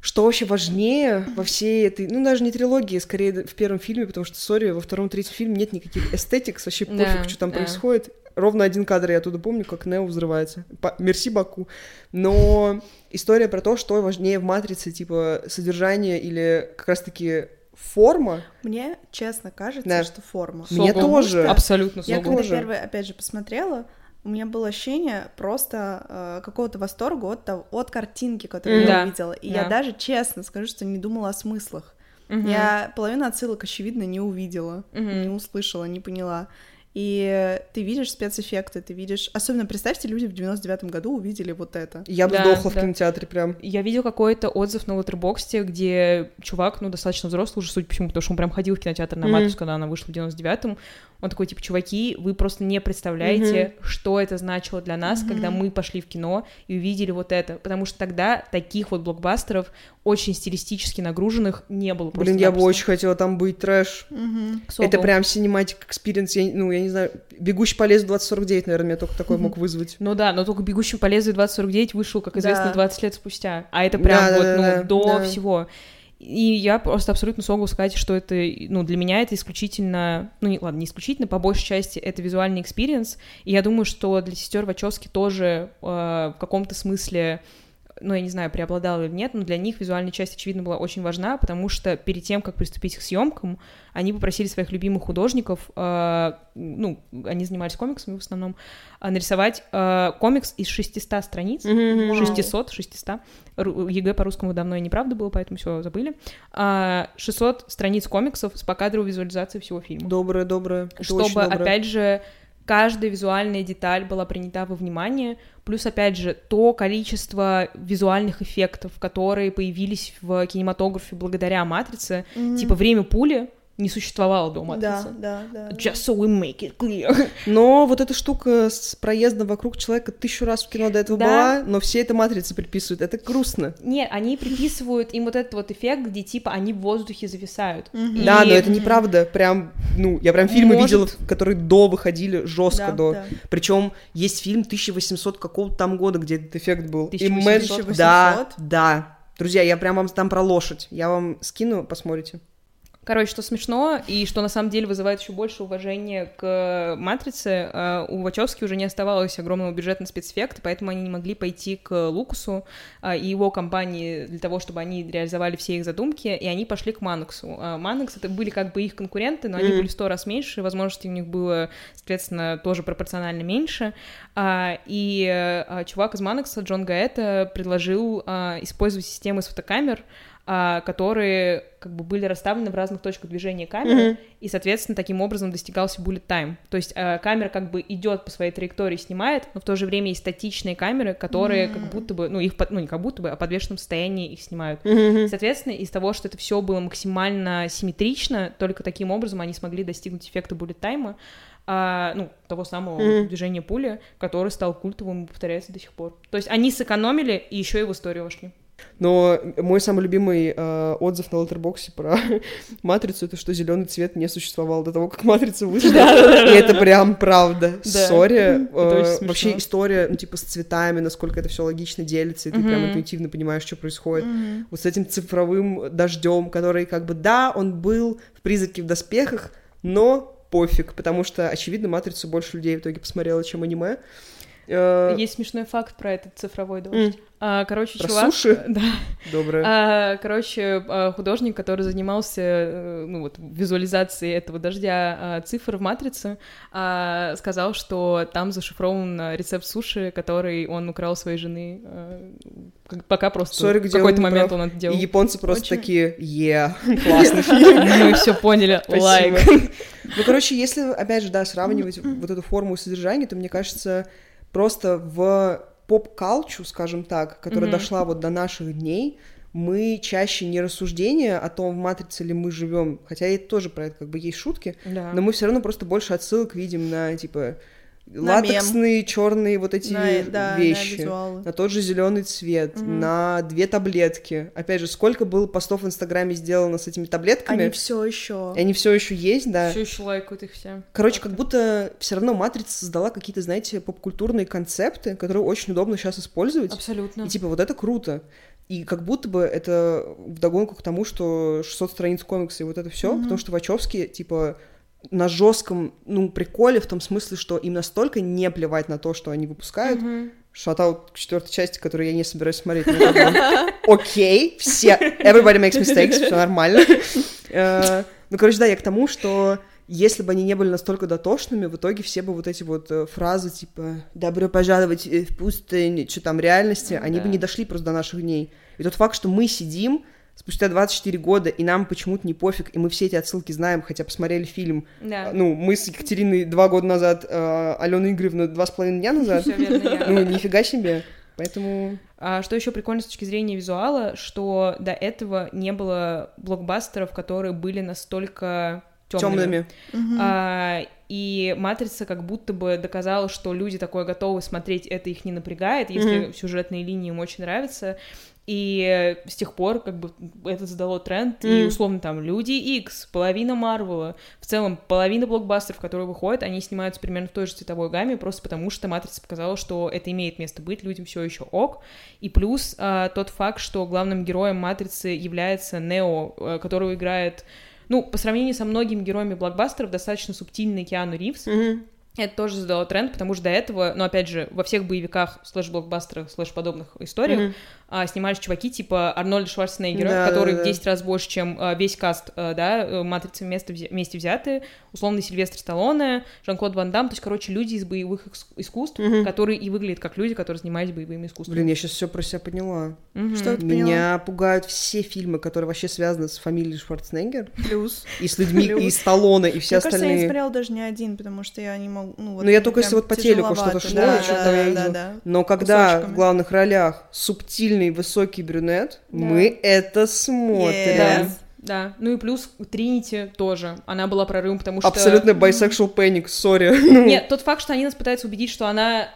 что вообще важнее во всей этой, ну, даже не трилогии, скорее в первом фильме, потому что, сори, во втором, третьем фильме нет никаких эстетикс, вообще Да, пофиг, что там да. происходит. Ровно один кадр я оттуда помню, как Нео взрывается. Мерси Баку. Но история про то, что важнее в «Матрице», типа, содержание или как раз-таки форма. Мне, честно, кажется, Да. что форма. Мне Согл. тоже. Абсолютно Я когда тоже. первый, опять же, посмотрела, у меня было ощущение просто э, какого-то восторга от, от картинки, которую Мгм. я Да, увидела. И да. я даже честно скажу, что не думала о смыслах. Мгм. Я половину отсылок, очевидно, не увидела, Мгм. не услышала, не поняла. И ты видишь спецэффекты, ты видишь... Особенно представьте, люди в 99-м году увидели вот это. Я бы Да, сдохла в да. кинотеатре прям. Я видел какой-то отзыв на Лотербоксте, где чувак, ну, достаточно взрослый уже, судя по всему, потому что он прям ходил в кинотеатр на Мгм. «Матрицу», когда она вышла в 99-м. Он такой, типа, чуваки, вы просто не представляете, что это значило для нас, когда мы пошли в кино и увидели вот это. Потому что тогда таких вот блокбастеров, очень стилистически нагруженных, не было Блин, я бы очень хотела там быть, трэш. So cool. Это прям cinematic experience, я, ну, я не знаю, «Бегущий по лезвию 2049», наверное, только такой мог вызвать. Ну да, но только «Бегущий по лезвию 2049» вышел, как известно, Да. 20 лет спустя. А это прям Да, вот, да, ну, да, до да. всего. И я просто абсолютно могу сказать, что это, ну, для меня это исключительно, ну, не, ладно, не исключительно, по большей части это визуальный experience, и я думаю, что для сестер Вачовски тоже э, в каком-то смысле ну, я не знаю, преобладала или нет, но для них визуальная часть, очевидно, была очень важна, потому что перед тем, как приступить к съемкам, они попросили своих любимых художников, э, ну, они занимались комиксами в основном, э, нарисовать э, комикс из 600 страниц, Мгм. 600, 600. Ру- ЕГЭ по русскому давно и неправда было, поэтому все забыли. А, 600 страниц комиксов с покадровой визуализацией всего фильма. Доброе, доброе. Чтобы, доброе. опять же, каждая визуальная деталь была принята во внимание, плюс, опять же, то количество визуальных эффектов, которые появились в кинематографе благодаря «Матрице», типа «Время пули» не существовало до «Матрицы». Да, да, да. Just so we make it clear. Но вот эта штука с проездом вокруг человека тысячу раз в кино до этого Да. была, но все это матрицы приписывают. Это грустно. Нет, они приписывают им вот этот вот эффект, где типа они в воздухе зависают. И- Да, но это неправда. Прям, ну, я прям фильмы Может. видела, которые до выходили жестко Да, до. да. Причем есть фильм 1800 какого-то там года, где этот эффект был. 1800? Imagine- Да, да. Друзья, я прям вам там про лошадь. Я вам скину, посмотрите. Короче, что смешно, и что на самом деле вызывает еще больше уважения к «Матрице», э, у Вачовски уже не оставалось огромного бюджета на спецэффекты, поэтому они не могли пойти к Лукасу э, и его компании для того, чтобы они реализовали все их задумки, и они пошли к Маноксу. А Манокс — это были как бы их конкуренты, но они Мгм. были в сто раз меньше, возможностей у них было, соответственно, тоже пропорционально меньше. И э, чувак из Манокса, Джон Гаэта, предложил использовать системы с фотокамер, которые как бы были расставлены в разных точках движения камеры, Мгм. и, соответственно, таким образом достигался bullet time. То есть а, камера как бы идет по своей траектории, снимает, но в то же время есть статичные камеры, которые как будто бы, ну, их, ну, не как будто бы, а в подвешенном состоянии их снимают. Соответственно, из того, что это все было максимально симметрично, только таким образом они смогли достигнуть эффекта bullet time, а, ну, того самого Мгм. движения пули, который стал культовым и повторяется до сих пор. То есть они сэкономили и еще и в историю вошли. Но мой самый любимый э, отзыв на Лотербоксе про матрицу это что зеленый цвет не существовал до того, как матрица вышла. И это прям правда. Да. Сори. Э. Вообще история, ну, типа, с цветами, насколько это все логично делится, и ты прям интуитивно понимаешь, что происходит. Вот с этим цифровым дождем, который, как бы, да, он был в призраке в доспехах, но пофиг, потому что, очевидно, матрицу больше людей в итоге посмотрело, чем аниме. Э, Есть смешной факт про этот цифровой дождь. А, короче, Про чувак... суши? Да. Доброе. А, короче, а, художник, который занимался э, ну, вот, визуализацией этого дождя а, цифр в матрице, а, сказал, что там зашифрован рецепт суши, который он украл своей жены, а, пока просто Сори, в какой-то момент прав. он это И делал. японцы просто Очень- такие, е, классный фильм. Мы все поняли, лайк. Ну, короче, если, опять же, да, сравнивать вот эту форму и содержание, то, мне кажется, просто в поп-калчу, скажем так, которая Мгм. дошла вот до наших дней, мы чаще не рассуждения о том, в матрице ли мы живем, хотя и тоже про это как бы есть шутки, Да. но мы все равно просто больше отсылок видим на типа На латексные черные вот эти На- да, на вещи, визуалы. на тот же зеленый цвет, Мгм. на две таблетки. Опять же, сколько было постов в Инстаграме сделано с этими таблетками? Они все еще. Они все еще есть, да. Все еще лайкают их все. Короче, как будто все равно Матрица создала какие-то, знаете, попкультурные концепты, которые очень удобно сейчас использовать. Абсолютно. И типа вот это круто. И как будто бы это вдогонку к тому, что 600 страниц комикса и вот это все, Мгм. потому что Вачовски, типа, на жестком, ну, приколе в том смысле, что им настолько не плевать на то, что они выпускают, Мгм. шатаут к четвертой части, которую я не собираюсь смотреть. бы, Окей, все, everybody makes mistakes, все нормально. Э, Ну, короче, да, я к тому, что если бы они не были настолько дотошными, в итоге все бы вот эти вот э, фразы типа «добро пожаловать э, в пустыню», что там реальности, Ну они бы не дошли просто до наших дней. И тот факт, что мы сидим спустя 24 года, и нам почему-то не пофиг, и мы все эти отсылки знаем, хотя посмотрели фильм. Да. Ну, мы с Екатериной два года назад, э, Алена Игоревна два с половиной дня назад. Верно. Ну, нифига себе. Поэтому... А что еще прикольно с точки зрения визуала, что до этого не было блокбастеров, которые были настолько темными. Темными. А, и Матрица как будто бы доказала, что люди такое готовы смотреть, это их не напрягает, если Мгм. сюжетные линии им очень нравятся. И с тех пор как бы это задало тренд, и Мгм. условно там Люди Икс, половина Марвела, в целом половина блокбастеров, которые выходят, они снимаются примерно в той же цветовой гамме, просто потому что Матрица показала, что это имеет место быть, людям все еще ок. И плюс а, тот факт, что главным героем Матрицы является Нео, а, которого играет ну, по сравнению со многими героями блокбастеров, достаточно субтильный Киану Ривз. Мгм. Это тоже задало тренд, потому что до этого, ну, опять же, во всех боевиках, слэш-блокбастерах, слэш-подобных историях Мгм. А, снимались чуваки типа Арнольда Шварценеггера, Да, который да, в да. 10 раз больше, чем а, весь каст, а, да, э, «Матрицы» вместе, взя- вместе взяты, условный Сильвестр Сталлоне, Жан-Клод Ван Дам, то есть, короче, люди из боевых ис- искусств, Мгм. которые и выглядят как люди, которые занимались боевыми искусствами. Блин, я сейчас все про себя поняла. Мгм. Что ты Меня пугают все фильмы, которые вообще связаны с фамилией Шварценеггер, Плюс. и с людьми, Плюс. и Сталлоне, и все Мне кажется, я не остальные. смотрела даже не один, потому что я не могу... Ну, вот Ну, я мне только если вот по телеку что-то шло, Да, что-то да, я да, видела. да. Но когда Кусочками. в главных ролях субтильный высокий брюнет, Да. мы это смотрим. Yes. Да. Ну и плюс Тринити тоже. Она была прорывом, потому что... Абсолютно bisexual panic, сори. Нет, тот факт, что они нас пытаются убедить, что она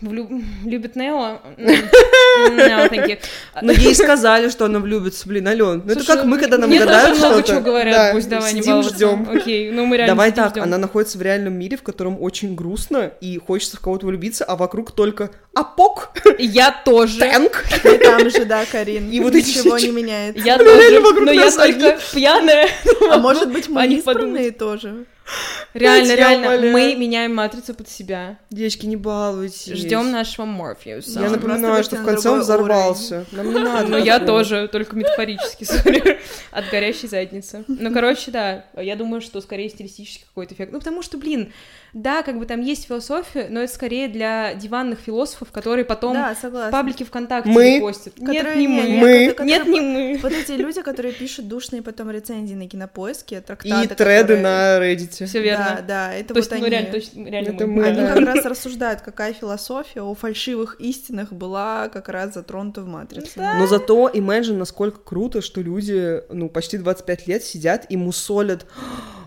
любит Нео... No, thank you. Но ей сказали, что она влюбится, блин, Ален. Ну это как мы, когда нам гадают тоже много что-то. чего говорят, пусть давай не баловаться. ждем. Окей, ну мы реально Давай так, она находится в реальном мире, в котором очень грустно, и хочется в кого-то влюбиться, а вокруг только апок, Я тоже. тэнк. И там же, да, Карин. И вот Ничего не меняется. Я тоже, но я только пьяная. А может быть, мы Они избранные тоже? Реально, реально, мы меняем матрицу под себя. Девочки, не балуйтесь. Ждем нашего Морфеуса. Я напоминаю, что в конце он взорвался. Нам не надо. Ну, я тоже, только метафорически, сори, от горящей задницы. Ну, короче, да, я думаю, что скорее стилистический какой-то эффект. Ну, потому что, блин, да, как бы там есть философия, но это скорее для диванных философов, которые потом Да, в паблике ВКонтакте Мы? постят. Нет, Которые не не- мы. Мы? которые- Нет, не мы. Вот эти люди, которые пишут душные потом рецензии на кинопоиске, трактаты, И треды которые- на Reddit. Все верно. Да, да, это То есть, вот ну, они. реально, точно, реально Это мы. мы, Они да. как раз рассуждают, какая философия о фальшивых истинах была как раз затронута в «Матрице». Но зато imagine, насколько круто, что люди, ну, почти 25 лет сидят и мусолят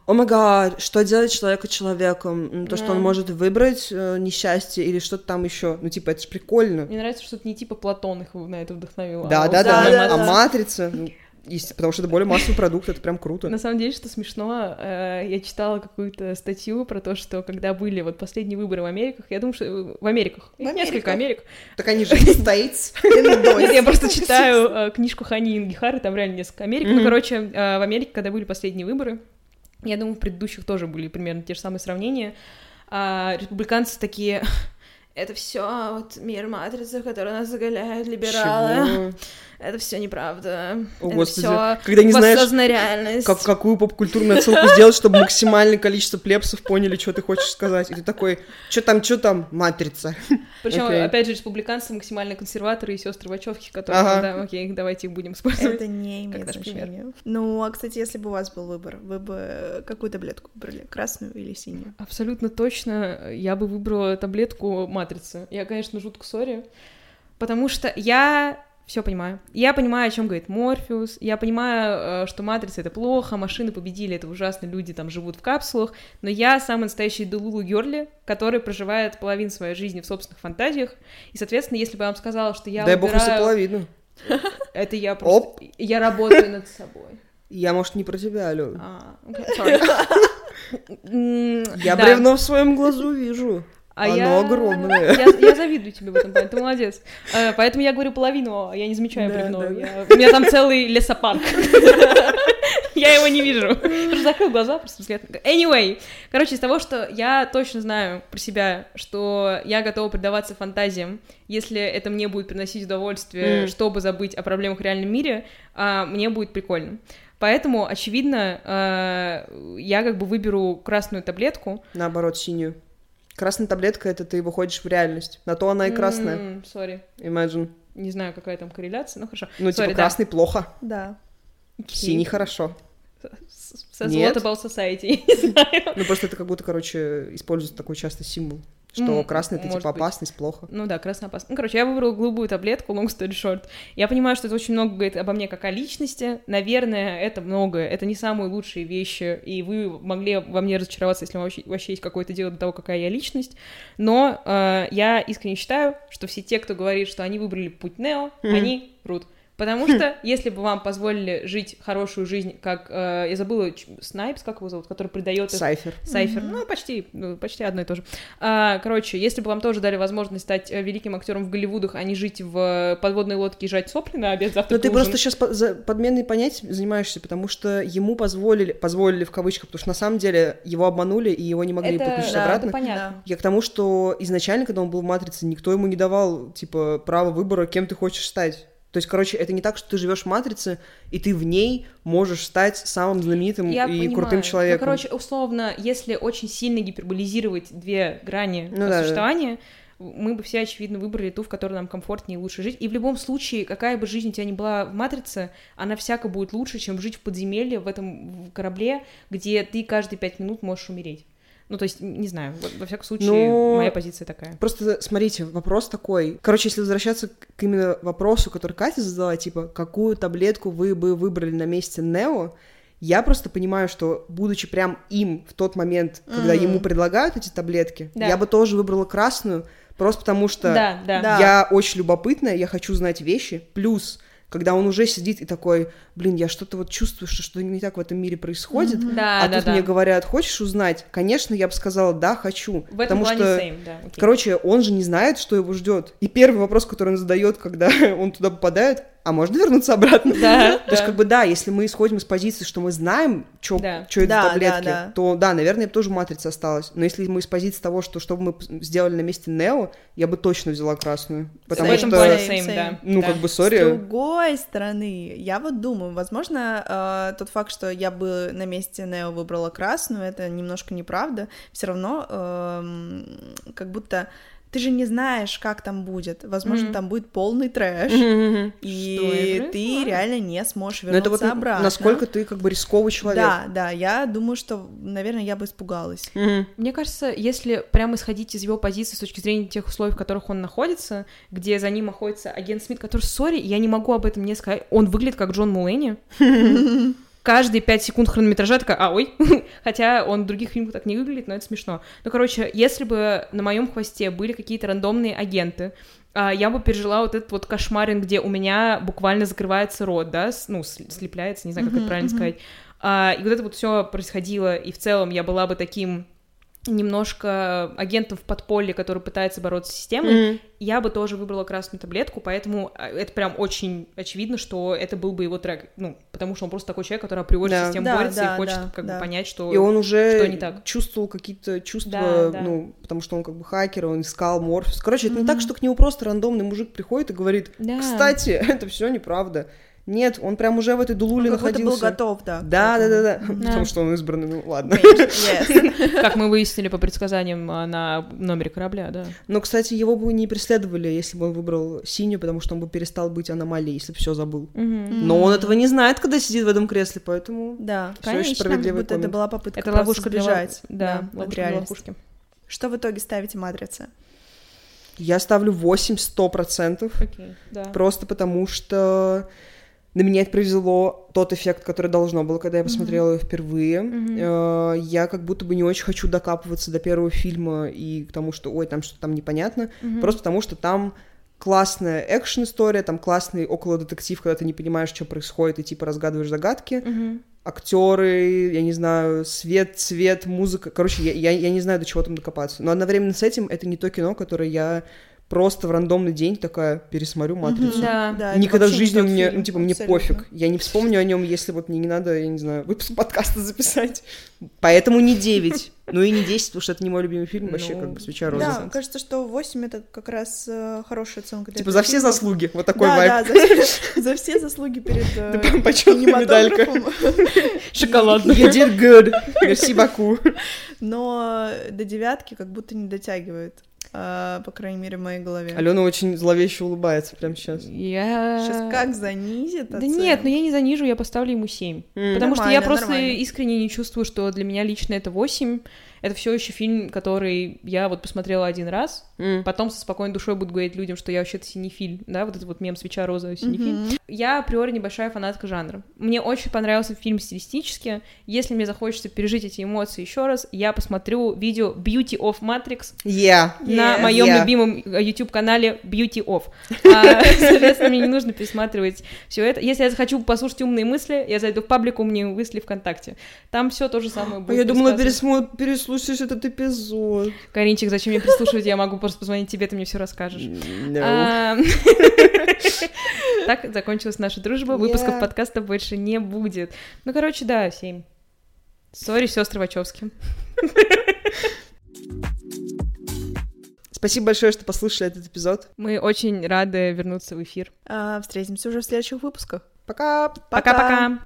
о май гад, что делать человека человеком? То, что он Да. может выбрать э, несчастье или что-то там еще. Ну, типа, это же прикольно. Мне нравится, что это не типа Платон их на это вдохновил. Да, а да, да. именно да, А да. матрица, ну, есть- потому что это более массовый продукт, это прям круто. На самом деле, что смешно, э, я читала какую-то статью про то, что когда были вот последние выборы в Америках, я думаю, что в Америках, Америках. несколько Америк. Так они же. Нет, я просто читаю э, книжку Хани Ингихары, там реально несколько Америк. Ну, короче, э, в Америке, когда были последние выборы, я думаю, в предыдущих тоже были примерно те же самые сравнения. А, республиканцы такие... Это все вот мир матрицы, который нас заголяют либералы. Чего? Это все неправда. О, это Господи, все когда не знаешь, реальность. как, какую попкультурную отсылку сделать, чтобы максимальное количество плебсов поняли, что ты хочешь сказать. И ты такой, что там, что там, матрица. Причем, Окей. опять же, республиканцы максимально консерваторы и сестры Вачовки, которые, Ага. да, окей, давайте их будем использовать. Это не имеет пример. значения. Ну, а, кстати, если бы у вас был выбор, вы бы какую таблетку выбрали? Красную или синюю? Абсолютно точно. Я бы выбрала таблетку матрицы. Я, конечно, жутко сори, потому что я все понимаю. Я понимаю, о чем говорит Морфеус. Я понимаю, э, что матрица это плохо, машины победили, это ужасно, люди там живут в капсулах. Но я самый настоящий Делулу Герли, который проживает половину своей жизни в собственных фантазиях. И, соответственно, если бы я вам сказала, что я Дай выбираю... бог, если половину. Это я просто... Оп. Я работаю над собой. Я, может, не про тебя, Алёна. А. Я бревно в своем глазу вижу. А Оно я... огромное. Я, я завидую тебе в этом плане, ты молодец. А, поэтому я говорю половину, а я не замечаю да, бревно. Да, я... У меня там целый лесопарк. Я его не вижу. Просто закрыл глаза, просто взгляд. Anyway, короче, из того, что я точно знаю про себя, что я готова предаваться фантазиям, если это мне будет приносить удовольствие, mm. чтобы забыть о проблемах в реальном мире, а, мне будет прикольно. Поэтому, очевидно, я как бы выберу красную таблетку. Наоборот, синюю. Красная таблетка — это ты выходишь в реальность. На то она и красная. Сори. Mm, Imagine. Не знаю, какая там корреляция, ну хорошо. Ну, Sorry, типа, красный да. плохо. Да. Okay. Синий хорошо. Says Нет. what about society? не знаю. Ну, просто это как будто, короче, используют такой часто символ. Что ну, красный это типа быть. опасность, плохо. Ну да, красный опасность. Ну, короче, я выбрала голубую таблетку, long story short. Я понимаю, что это очень много говорит обо мне как о личности. Наверное, это многое. Это не самые лучшие вещи, и вы могли во мне разочароваться, если вообще, вообще есть какое-то дело до того, какая я личность. Но э, я искренне считаю, что все те, кто говорит, что они выбрали путь Нео, mm-hmm. они врут. Потому хм. что, если бы вам позволили жить хорошую жизнь, как э, я забыла Снайпс, как его зовут, который придает Сайфер. Сайфер, mm-hmm. ну почти, ну, почти одно и то же. А, короче, если бы вам тоже дали возможность стать э, великим актером в Голливудах, а не жить в подводной лодке и жать сопли на обед завтра. Но ты просто сейчас по- за подменной понятием занимаешься, потому что ему позволили, позволили в кавычках, потому что на самом деле его обманули и его не могли это, подключить да, обратно. Это понятно. Я к тому, что изначально, когда он был в матрице, никто ему не давал типа права выбора, кем ты хочешь стать. То есть, короче, это не так, что ты живешь в матрице, и ты в ней можешь стать самым знаменитым Я и понимаю. крутым человеком. Ну, короче, условно, если очень сильно гиперболизировать две грани ну, да, существования, да. мы бы все, очевидно, выбрали ту, в которой нам комфортнее и лучше жить. И в любом случае, какая бы жизнь у тебя ни была в матрице, она всяко будет лучше, чем жить в подземелье, в этом корабле, где ты каждые пять минут можешь умереть. Ну, то есть, не знаю, во всяком случае, Но... моя позиция такая. Просто смотрите, вопрос такой. Короче, если возвращаться к именно вопросу, который Катя задала, типа, какую таблетку вы бы выбрали на месте Нео, я просто понимаю, что, будучи прям им в тот момент, когда mm-hmm. ему предлагают эти таблетки, да. я бы тоже выбрала красную, просто потому что да, да. я очень любопытная, я хочу знать вещи, плюс когда он уже сидит и такой, блин, я что-то вот чувствую, что что-то не так в этом мире происходит, mm-hmm. да, а да, тут да. мне говорят, хочешь узнать? Конечно, я бы сказала, да, хочу. В этом потому плане что, same, да. Okay. короче, он же не знает, что его ждет. И первый вопрос, который он задает, когда он туда попадает, а можно вернуться обратно? Да. То есть, как бы, да, если мы исходим из позиции, что мы знаем, что да. это да, таблетки, да, да. то, да, наверное, тоже матрица осталась. Но если мы из позиции того, что что бы мы сделали на месте Нео, я бы точно взяла красную. Потому same, что, same, same, да. ну, да. как бы, сори. С другой стороны, я вот думаю, возможно, э, тот факт, что я бы на месте Нео выбрала красную, это немножко неправда. Все равно, э, как будто ты же не знаешь, как там будет. Возможно, mm-hmm. там будет полный трэш, mm-hmm. и ты реально не сможешь вернуться Но это вот обратно. Насколько ты как бы рисковый человек. Да, да, я думаю, что, наверное, я бы испугалась. Mm-hmm. Мне кажется, если прямо исходить из его позиции с точки зрения тех условий, в которых он находится, где за ним находится агент Смит, который, сори, я не могу об этом не сказать, он выглядит как Джон Мулэни. каждые пять секунд хронометража такая, а, ой, хотя он в других фильмах так не выглядит, но это смешно. Ну, короче, если бы на моем хвосте были какие-то рандомные агенты, а, я бы пережила вот этот вот кошмарин, где у меня буквально закрывается рот, да, ну, слепляется, не знаю, как это правильно сказать. А, и вот это вот все происходило, и в целом я была бы таким немножко агентом в подполье, который пытается бороться с системой, mm-hmm. я бы тоже выбрала красную таблетку, поэтому а, это прям очень очевидно, что это был бы его трек, ну, потому что он просто такой человек, который априори да. с системой да, борется да, и хочет да, как да. бы понять, что И он уже что не так. чувствовал какие-то чувства, да, да. ну, потому что он как бы хакер, он искал Морфис. Короче, mm-hmm. это не так, что к нему просто рандомный мужик приходит и говорит, да. кстати, это все неправда. Нет, он прям уже в этой дулуле он находился. был готов, да. Да, да, да, да. Потому что он избранный, ну ладно. Как мы выяснили по предсказаниям а, на номере корабля, да. Но, кстати, его бы не преследовали, если бы он выбрал синюю, потому что он бы перестал быть аномалией, если бы все забыл. Но он этого не знает, когда сидит в этом кресле, поэтому. Да, конечно, будто это была попытка Это ловушка сбежать. Да, ловушка для ловушки. Что в итоге ставите матрице? Я ставлю 8 100%. Окей, да. Просто потому что на меня это произвело тот эффект, который должно было, когда я посмотрела ее впервые. Э, Я как будто бы не очень хочу докапываться до первого фильма и к тому, что, ой, там что-то там непонятно. Мгм. Просто потому что там классная экшн-история, там классный около детектив, когда ты не понимаешь, что происходит, и типа разгадываешь загадки. Мгм. Актеры, я не знаю, свет, цвет, музыка. Короче, я, я, я не знаю, до чего там докопаться. Но одновременно с этим это не то кино, которое я просто в рандомный день такая пересмотрю «Матрицу». Да. Да, Никогда в жизни у меня, фильм, ну, типа, мне абсолютно. пофиг. Я не вспомню о нем, если вот мне не надо, я не знаю, выпуск подкаста записать. Поэтому не 9. Ну и не 10, потому что это не мой любимый фильм, вообще Ну, как бы свеча роза. Да, кажется, что 8 это как раз э, хорошая оценка для Типа за все фильма. заслуги, вот такой да, вайб. да, за, за все заслуги перед э, Да прям почетная медалька. Шоколадная. You did good. Merci beaucoup. Но до девятки как будто не дотягивает, а, по крайней мере, в моей голове. Алена очень зловеще улыбается прямо сейчас. Я... Сейчас как занизит Да нет, ну я не занижу, я поставлю ему 7. М. Потому что я Нормально, просто нормально. искренне не чувствую, что для меня лично это 8. Это все еще фильм, который я вот посмотрела один раз, М. потом со спокойной душой буду говорить людям, что я вообще-то синефиль, да, вот этот вот мем свеча розовая синефиль. Мгм. Я априори небольшая фанатка жанра. Мне очень понравился фильм стилистически. Если мне захочется пережить эти эмоции еще раз, я посмотрю видео Beauty of Matrix Yeah. на Yes. моем Yeah. любимом YouTube канале Beauty Of. А, Соответственно, мне не нужно пересматривать все это. Если я захочу послушать умные мысли, я зайду в паблик умные мысли ВКонтакте. Там все то же самое А будет. я думала, пересказано. Переслушаешь этот эпизод. Каринчик, зачем мне прислушивать? Я могу просто позвонить тебе, ты мне все расскажешь. Так закончилась наша дружба. Выпусков подкаста больше не будет. Ну, короче, да, семь. Сори, сестры Вачовски. Спасибо большое, что послушали этот эпизод. Мы очень рады вернуться в эфир. А, Встретимся уже в следующих выпусках. Пока! Пока-пока.